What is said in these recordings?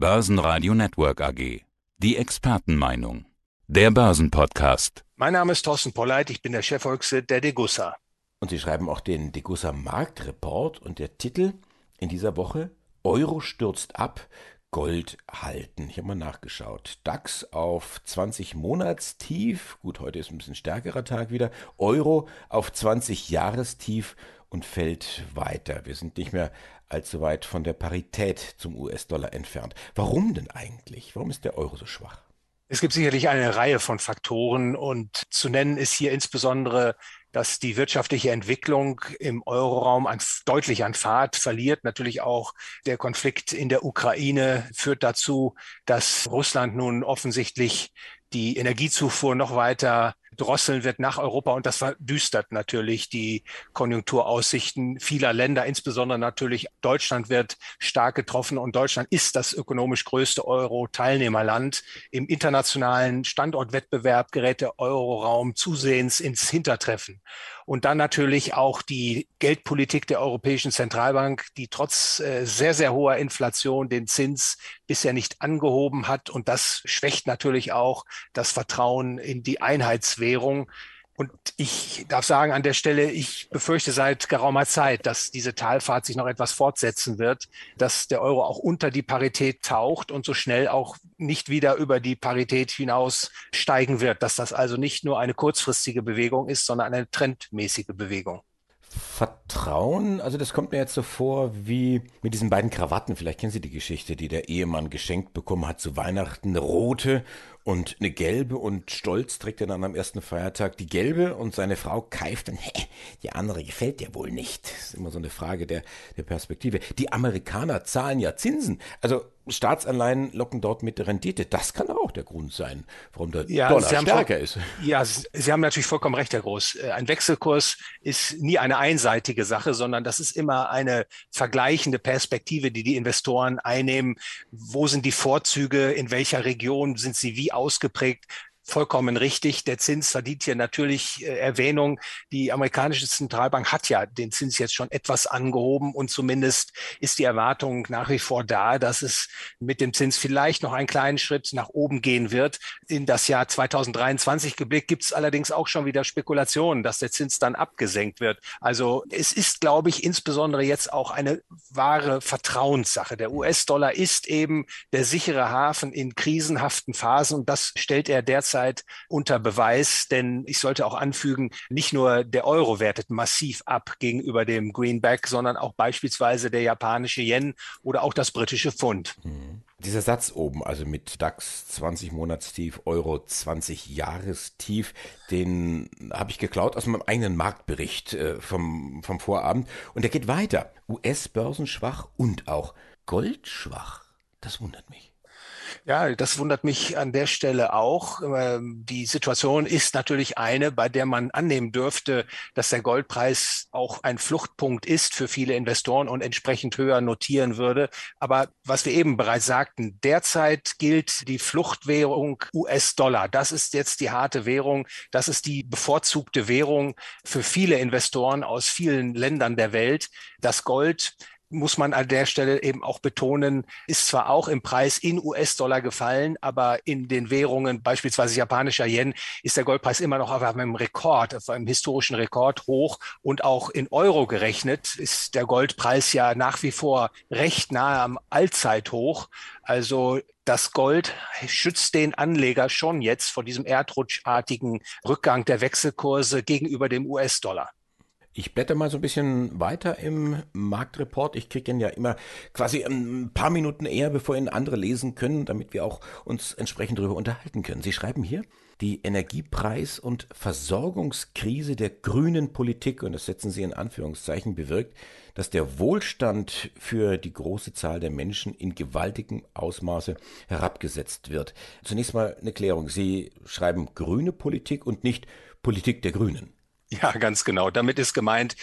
Börsenradio Network AG. Die Expertenmeinung. Der Börsenpodcast. Mein Name ist Thorsten Polleit, ich bin der Chefvolkswirt der Degussa. Und Sie schreiben auch den Degussa Marktreport und der Titel in dieser Woche Euro stürzt ab, Gold halten. Ich habe mal nachgeschaut. DAX auf 20 Monatstief. Gut, heute ist ein bisschen stärkerer Tag wieder. Euro auf 20 Jahrestief und fällt weiter. Wir sind nicht mehr allzu weit von der Parität zum US-Dollar entfernt. Warum denn eigentlich? Warum ist der Euro so schwach? Es gibt sicherlich eine Reihe von Faktoren und zu nennen ist hier insbesondere, dass die wirtschaftliche Entwicklung im Euroraum an, deutlich an Fahrt verliert. Natürlich auch der Konflikt in der Ukraine führt dazu, dass Russland nun offensichtlich die Energiezufuhr noch weiter drosseln wird nach Europa und das verdüstert natürlich die Konjunkturaussichten vieler Länder, insbesondere natürlich Deutschland wird stark getroffen und Deutschland ist das ökonomisch größte Euro-Teilnehmerland. Im internationalen Standortwettbewerb gerät der Euroraum zusehends ins Hintertreffen. Und dann natürlich auch die Geldpolitik der Europäischen Zentralbank, die trotz äh, sehr, sehr hoher Inflation den Zins bisher nicht angehoben hat. Und das schwächt natürlich auch das Vertrauen in die Einheitswährung. Und ich darf sagen an der Stelle, ich befürchte seit geraumer Zeit, dass diese Talfahrt sich noch etwas fortsetzen wird, dass der Euro auch unter die Parität taucht und so schnell auch nicht wieder über die Parität hinaus steigen wird, dass das also nicht nur eine kurzfristige Bewegung ist, sondern eine trendmäßige Bewegung. Vertrauen, also das kommt mir jetzt so vor wie mit diesen beiden Krawatten. Vielleicht kennen Sie die Geschichte, die der Ehemann geschenkt bekommen hat zu Weihnachten. Eine rote und eine gelbe und stolz trägt er dann am ersten Feiertag die gelbe und seine Frau keift dann, hä, die andere gefällt dir wohl nicht. Das ist immer so eine Frage der, der Perspektive. Die Amerikaner zahlen ja Zinsen. Also Staatsanleihen locken dort mit der Rendite. Das kann auch der Grund sein, warum der ja, Dollar stärker ist. Ja, Sie haben natürlich vollkommen recht, Herr Groß. Äh, ein Wechselkurs ist nie eine einseitige Sache, sondern das ist immer eine vergleichende Perspektive, die die Investoren einnehmen. Wo sind die Vorzüge? In welcher Region sind sie wie ausgeprägt? Vollkommen richtig. Der Zins verdient hier natürlich äh, Erwähnung. Die amerikanische Zentralbank hat ja den Zins jetzt schon etwas angehoben und zumindest ist die Erwartung nach wie vor da, dass es mit dem Zins vielleicht noch einen kleinen Schritt nach oben gehen wird. In das Jahr 2023 geblickt gibt es allerdings auch schon wieder Spekulationen, dass der Zins dann abgesenkt wird. Also es ist, glaube ich, insbesondere jetzt auch eine wahre Vertrauenssache. Der US-Dollar ist eben der sichere Hafen in krisenhaften Phasen und das stellt er derzeit derzeit unter Beweis, denn ich sollte auch anfügen, nicht nur der Euro wertet massiv ab gegenüber dem Greenback, sondern auch beispielsweise der japanische Yen oder auch das britische Pfund. Mhm. Dieser Satz oben, also mit DAX 20 Monatstief, Euro 20 Jahrestief, den habe ich geklaut aus meinem eigenen Marktbericht äh, vom, vom Vorabend. Und der geht weiter. US-Börsen schwach und auch Gold schwach. Das wundert mich. Ja, das wundert mich an der Stelle auch. Ähm, die Situation ist natürlich eine, bei der man annehmen dürfte, dass der Goldpreis auch ein Fluchtpunkt ist für viele Investoren und entsprechend höher notieren würde. Aber was wir eben bereits sagten, derzeit gilt die Fluchtwährung US-Dollar. Das ist jetzt die harte Währung. Das ist die bevorzugte Währung für viele Investoren aus vielen Ländern der Welt. Das Gold muss man an der Stelle eben auch betonen, ist zwar auch im Preis in US-Dollar gefallen, aber in den Währungen, beispielsweise japanischer Yen, ist der Goldpreis immer noch auf einem Rekord, auf einem historischen Rekord hoch und auch in Euro gerechnet ist der Goldpreis ja nach wie vor recht nahe am Allzeithoch. Also das Gold schützt den Anleger schon jetzt vor diesem erdrutschartigen Rückgang der Wechselkurse gegenüber dem US-Dollar. Ich blätter mal so ein bisschen weiter im Marktreport. Ich kriege ihn ja immer quasi ein paar Minuten eher, bevor ihn andere lesen können, damit wir auch uns entsprechend darüber unterhalten können. Sie schreiben hier, die Energiepreis- und Versorgungskrise der grünen Politik, und das setzen Sie in Anführungszeichen, bewirkt, dass der Wohlstand für die große Zahl der Menschen in gewaltigem Ausmaße herabgesetzt wird. Zunächst mal eine Klärung. Sie schreiben grüne Politik und nicht Politik der Grünen. Ja, ganz genau. Damit ist gemeint,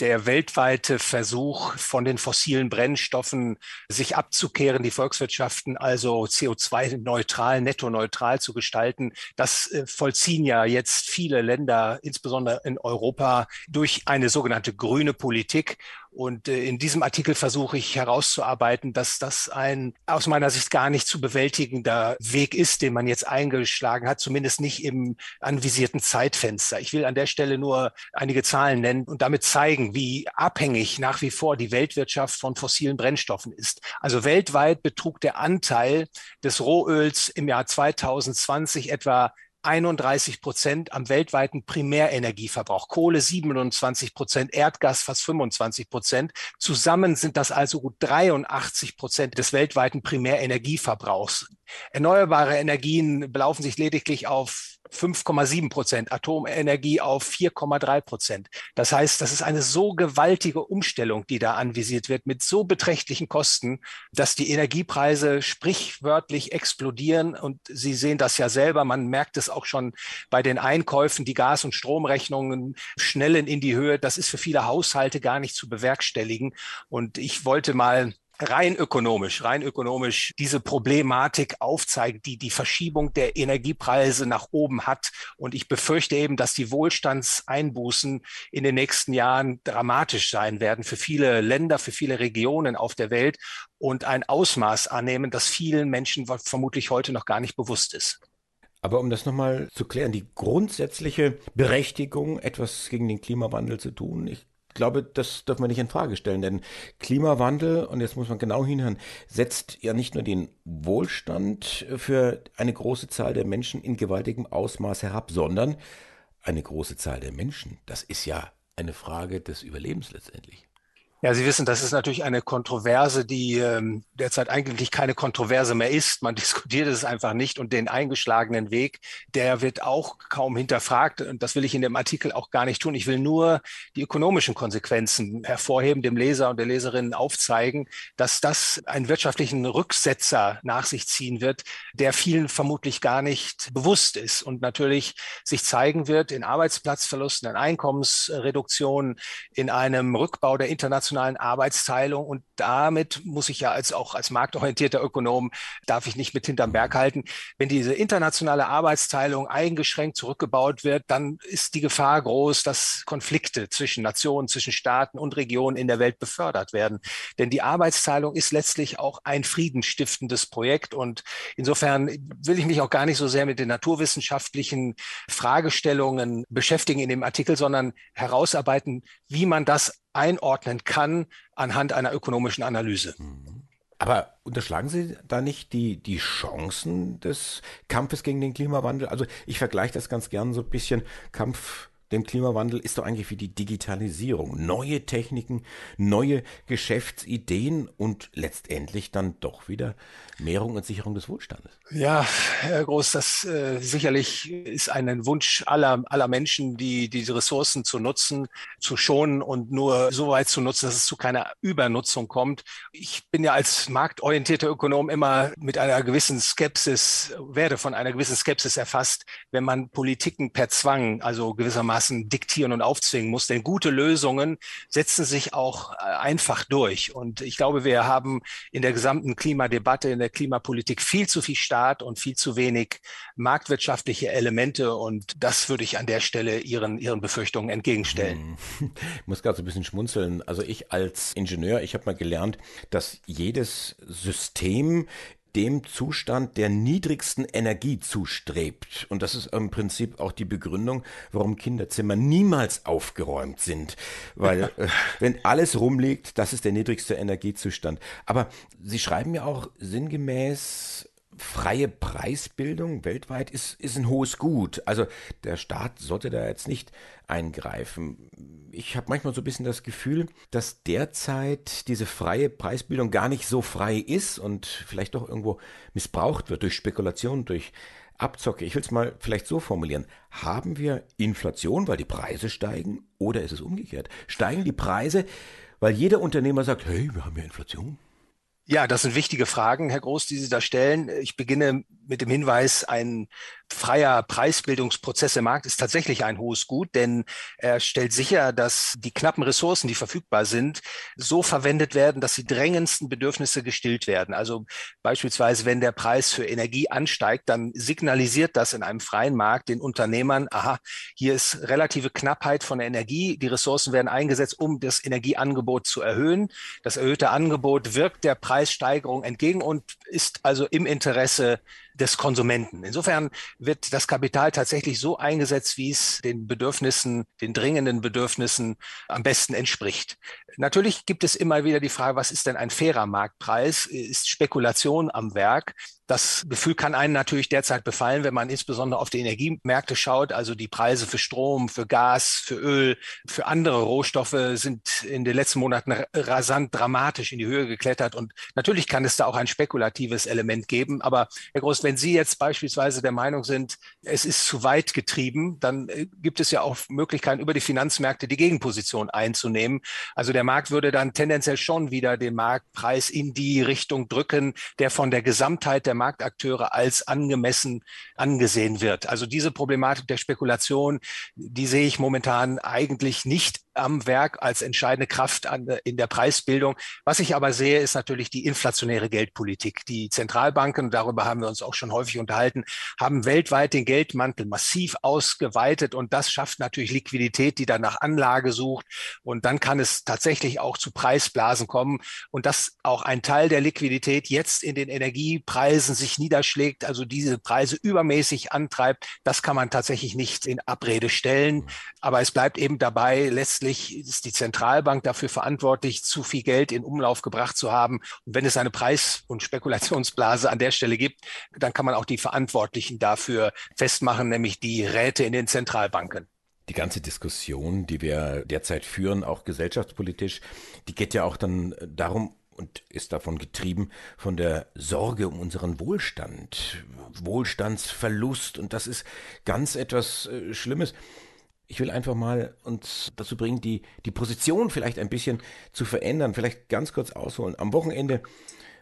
der weltweite Versuch von den fossilen Brennstoffen sich abzukehren, die Volkswirtschaften also CO2-neutral, netto-neutral zu gestalten, das äh, vollziehen ja jetzt viele Länder, insbesondere in Europa, durch eine sogenannte grüne Politik. Und äh, in diesem Artikel versuche ich herauszuarbeiten, dass das ein aus meiner Sicht gar nicht zu bewältigender Weg ist, den man jetzt eingeschlagen hat, zumindest nicht im anvisierten Zeitfenster. Ich will an der Stelle nur einige Zahlen nennen und damit zeigen, wie abhängig nach wie vor die Weltwirtschaft von fossilen Brennstoffen ist. Also weltweit betrug der Anteil des Rohöls im Jahr 2020 etwa 31 Prozent am weltweiten Primärenergieverbrauch, Kohle 27 Prozent, Erdgas fast 25 Prozent. Zusammen sind das also gut 83 Prozent des weltweiten Primärenergieverbrauchs. Erneuerbare Energien belaufen sich lediglich auf 5,7 Prozent, Atomenergie auf 4,3 Prozent. Das heißt, das ist eine so gewaltige Umstellung, die da anvisiert wird, mit so beträchtlichen Kosten, dass die Energiepreise sprichwörtlich explodieren. Und Sie sehen das ja selber, man merkt es auch schon bei den Einkäufen, die Gas- und Stromrechnungen schnellen in die Höhe. Das ist für viele Haushalte gar nicht zu bewerkstelligen. Und ich wollte mal rein ökonomisch, rein ökonomisch diese Problematik aufzeigt, die die Verschiebung der Energiepreise nach oben hat. Und ich befürchte eben, dass die Wohlstandseinbußen in den nächsten Jahren dramatisch sein werden für viele Länder, für viele Regionen auf der Welt und ein Ausmaß annehmen, das vielen Menschen vermutlich heute noch gar nicht bewusst ist. Aber um das nochmal zu klären, die grundsätzliche Berechtigung, etwas gegen den Klimawandel zu tun, ich glaube, das darf man nicht in Frage stellen, denn Klimawandel, und jetzt muss man genau hinhören, setzt ja nicht nur den Wohlstand für eine große Zahl der Menschen in gewaltigem Ausmaß herab, sondern eine große Zahl der Menschen. Das ist ja eine Frage des Überlebens letztendlich. Ja, Sie wissen, das ist natürlich eine Kontroverse, die ähm, derzeit eigentlich keine Kontroverse mehr ist. Man diskutiert es einfach nicht und den eingeschlagenen Weg, der wird auch kaum hinterfragt. Und das will ich in dem Artikel auch gar nicht tun. Ich will nur die ökonomischen Konsequenzen hervorheben, dem Leser und der Leserin aufzeigen, dass das einen wirtschaftlichen Rücksetzer nach sich ziehen wird, der vielen vermutlich gar nicht bewusst ist und natürlich sich zeigen wird in Arbeitsplatzverlusten, in Einkommensreduktionen, in einem Rückbau der internationalen internationalen Arbeitsteilung. Und damit muss ich ja als auch als marktorientierter Ökonom, darf ich nicht mit hinterm Berg halten. Wenn diese internationale Arbeitsteilung eingeschränkt zurückgebaut wird, dann ist die Gefahr groß, dass Konflikte zwischen Nationen, zwischen Staaten und Regionen in der Welt befördert werden. Denn die Arbeitsteilung ist letztlich auch ein friedensstiftendes Projekt. Und insofern will ich mich auch gar nicht so sehr mit den naturwissenschaftlichen Fragestellungen beschäftigen in dem Artikel, sondern herausarbeiten, wie man das einordnen kann anhand einer ökonomischen Analyse. Mhm. Aber unterschlagen Sie da nicht die, die Chancen des Kampfes gegen den Klimawandel? Also ich vergleiche das ganz gern so ein bisschen Kampf dem Klimawandel ist doch eigentlich wie die Digitalisierung. Neue Techniken, neue Geschäftsideen und letztendlich dann doch wieder Mehrung und Sicherung des Wohlstandes. Ja, Herr Groß, das äh, sicherlich ist ein Wunsch aller, aller Menschen, die diese Ressourcen zu nutzen, zu schonen und nur so weit zu nutzen, dass es zu keiner Übernutzung kommt. Ich bin ja als marktorientierter Ökonom immer mit einer gewissen Skepsis, werde von einer gewissen Skepsis erfasst, wenn man Politiken per Zwang, also gewissermaßen gewissermaßen diktieren und aufzwingen muss. Denn gute Lösungen setzen sich auch äh, einfach durch. Und ich glaube, wir haben in der gesamten Klimadebatte, in der Klimapolitik viel zu viel Staat und viel zu wenig marktwirtschaftliche Elemente. Und das würde ich an der Stelle Ihren, Ihren Befürchtungen entgegenstellen. Ich muss gerade so ein bisschen schmunzeln. Also ich als Ingenieur, ich habe mal gelernt, dass jedes System dem Zustand der niedrigsten Energie zustrebt. Und das ist im Prinzip auch die Begründung, warum Kinderzimmer niemals aufgeräumt sind. Weil äh, wenn alles rumliegt, das ist der niedrigste Energiezustand. Aber Sie schreiben ja auch sinngemäß, freie Preisbildung weltweit ist, ist ein hohes Gut. Also der Staat sollte da jetzt nicht eingreifen ich habe manchmal so ein bisschen das Gefühl, dass derzeit diese freie Preisbildung gar nicht so frei ist und vielleicht doch irgendwo missbraucht wird durch Spekulation, durch Abzocke. Ich will es mal vielleicht so formulieren. Haben wir Inflation, weil die Preise steigen oder ist es umgekehrt? Steigen die Preise, weil jeder Unternehmer sagt, hey, wir haben ja Inflation? Ja, das sind wichtige Fragen, Herr Groß, die Sie da stellen. Ich beginne mit dem Hinweis, ein freier Preisbildungsprozess im Markt ist tatsächlich ein hohes Gut, denn er stellt sicher, dass die knappen Ressourcen, die verfügbar sind, so verwendet werden, dass die drängendsten Bedürfnisse gestillt werden. Also beispielsweise, wenn der Preis für Energie ansteigt, dann signalisiert das in einem freien Markt den Unternehmern, aha, hier ist relative Knappheit von Energie, die Ressourcen werden eingesetzt, um das Energieangebot zu erhöhen. Das erhöhte Angebot wirkt der Preissteigerung entgegen und ist also im Interesse des Konsumenten. Insofern wird das Kapital tatsächlich so eingesetzt, wie es den Bedürfnissen, den dringenden Bedürfnissen am besten entspricht. Natürlich gibt es immer wieder die Frage, was ist denn ein fairer Marktpreis? Ist Spekulation am Werk? Das Gefühl kann einen natürlich derzeit befallen, wenn man insbesondere auf die Energiemärkte schaut. Also die Preise für Strom, für Gas, für Öl, für andere Rohstoffe sind in den letzten Monaten rasant dramatisch in die Höhe geklettert. Und natürlich kann es da auch ein spekulatives Element geben. Aber Herr Groß, wenn Sie jetzt beispielsweise der Meinung sind, es ist zu weit getrieben, dann äh, gibt es ja auch Möglichkeiten, über die Finanzmärkte die Gegenposition einzunehmen. Also der Markt würde dann tendenziell schon wieder den Marktpreis in die Richtung drücken, der von der Gesamtheit der Marktakteure als angemessen angesehen wird. Also diese Problematik der Spekulation, die sehe ich momentan eigentlich nicht am Werk als entscheidende Kraft an, in der Preisbildung. Was ich aber sehe, ist natürlich die inflationäre Geldpolitik. Die Zentralbanken, darüber haben wir uns auch schon häufig unterhalten, haben weltweit den Geldmantel massiv ausgeweitet und das schafft natürlich Liquidität, die dann nach Anlage sucht und dann kann es tatsächlich auch zu Preisblasen kommen und dass auch ein Teil der Liquidität jetzt in den Energiepreisen sich niederschlägt, also diese Preise übermäßig antreibt, das kann man tatsächlich nicht in Abrede stellen. Aber es bleibt eben dabei, letztlich ist die Zentralbank dafür verantwortlich, zu viel Geld in Umlauf gebracht zu haben. Und wenn es eine Preis- und Spekulationsblase an der Stelle gibt, dann kann man auch die Verantwortlichen dafür festmachen, nämlich die Räte in den Zentralbanken. Die ganze Diskussion, die wir derzeit führen, auch gesellschaftspolitisch, die geht ja auch dann darum, und ist davon getrieben von der Sorge um unseren Wohlstand, Wohlstandsverlust und das ist ganz etwas äh, Schlimmes. Ich will einfach mal uns dazu bringen, die, die Position vielleicht ein bisschen zu verändern, vielleicht ganz kurz ausholen. Am Wochenende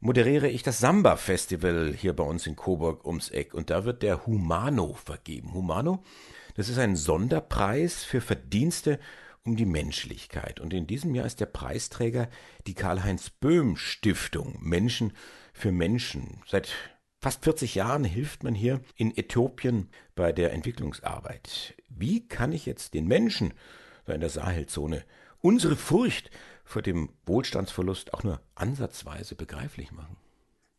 moderiere ich das Samba-Festival hier bei uns in Coburg ums Eck und da wird der Humano vergeben. Humano, das ist ein Sonderpreis für Verdienste um die Menschlichkeit. Und in diesem Jahr ist der Preisträger die Karl-Heinz Böhm Stiftung Menschen für Menschen. Seit fast 40 Jahren hilft man hier in Äthiopien bei der Entwicklungsarbeit. Wie kann ich jetzt den Menschen in der Sahelzone unsere Furcht vor dem Wohlstandsverlust auch nur ansatzweise begreiflich machen?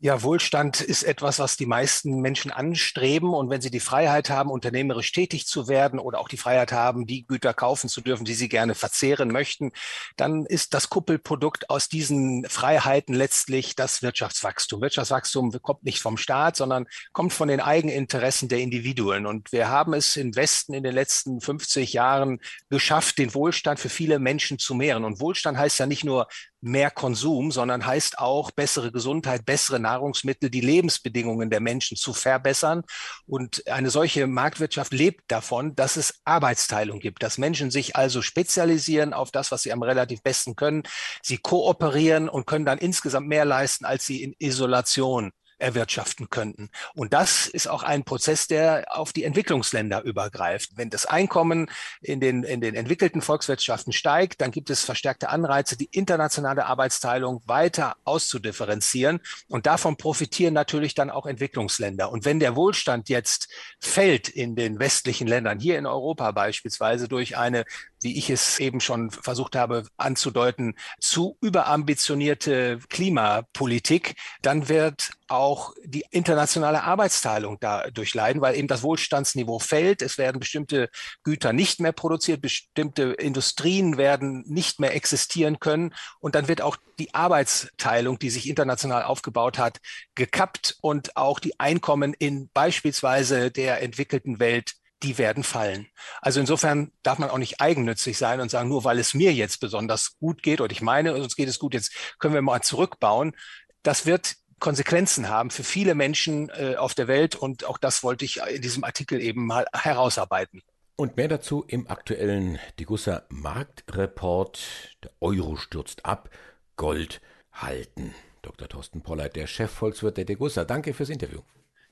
Ja, Wohlstand ist etwas, was die meisten Menschen anstreben. Und wenn sie die Freiheit haben, unternehmerisch tätig zu werden oder auch die Freiheit haben, die Güter kaufen zu dürfen, die sie gerne verzehren möchten, dann ist das Kuppelprodukt aus diesen Freiheiten letztlich das Wirtschaftswachstum. Wirtschaftswachstum kommt nicht vom Staat, sondern kommt von den Eigeninteressen der Individuen. Und wir haben es im Westen in den letzten 50 Jahren geschafft, den Wohlstand für viele Menschen zu mehren. Und Wohlstand heißt ja nicht nur mehr Konsum, sondern heißt auch bessere Gesundheit, bessere Nahrungsmittel, die Lebensbedingungen der Menschen zu verbessern. Und eine solche Marktwirtschaft lebt davon, dass es Arbeitsteilung gibt, dass Menschen sich also spezialisieren auf das, was sie am relativ besten können. Sie kooperieren und können dann insgesamt mehr leisten, als sie in Isolation erwirtschaften könnten. Und das ist auch ein Prozess, der auf die Entwicklungsländer übergreift. Wenn das Einkommen in den, in den entwickelten Volkswirtschaften steigt, dann gibt es verstärkte Anreize, die internationale Arbeitsteilung weiter auszudifferenzieren. Und davon profitieren natürlich dann auch Entwicklungsländer. Und wenn der Wohlstand jetzt fällt in den westlichen Ländern, hier in Europa beispielsweise durch eine wie ich es eben schon versucht habe anzudeuten, zu überambitionierte Klimapolitik, dann wird auch die internationale Arbeitsteilung dadurch leiden, weil eben das Wohlstandsniveau fällt. Es werden bestimmte Güter nicht mehr produziert, bestimmte Industrien werden nicht mehr existieren können. Und dann wird auch die Arbeitsteilung, die sich international aufgebaut hat, gekappt und auch die Einkommen in beispielsweise der entwickelten Welt die werden fallen. Also insofern darf man auch nicht eigennützig sein und sagen, nur weil es mir jetzt besonders gut geht oder ich meine, uns geht es gut, jetzt können wir mal zurückbauen. Das wird Konsequenzen haben für viele Menschen äh, auf der Welt und auch das wollte ich in diesem Artikel eben mal herausarbeiten. Und mehr dazu im aktuellen Degussa Marktreport. Der Euro stürzt ab, Gold halten. Dr. Thorsten Pollert, der Chefvolkswirt der Degussa. Danke fürs Interview.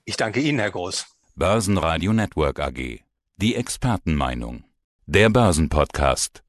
Ich danke Ihnen, Herr Groß. Börsenradio Network AG. Die Expertenmeinung. Der Börsenpodcast.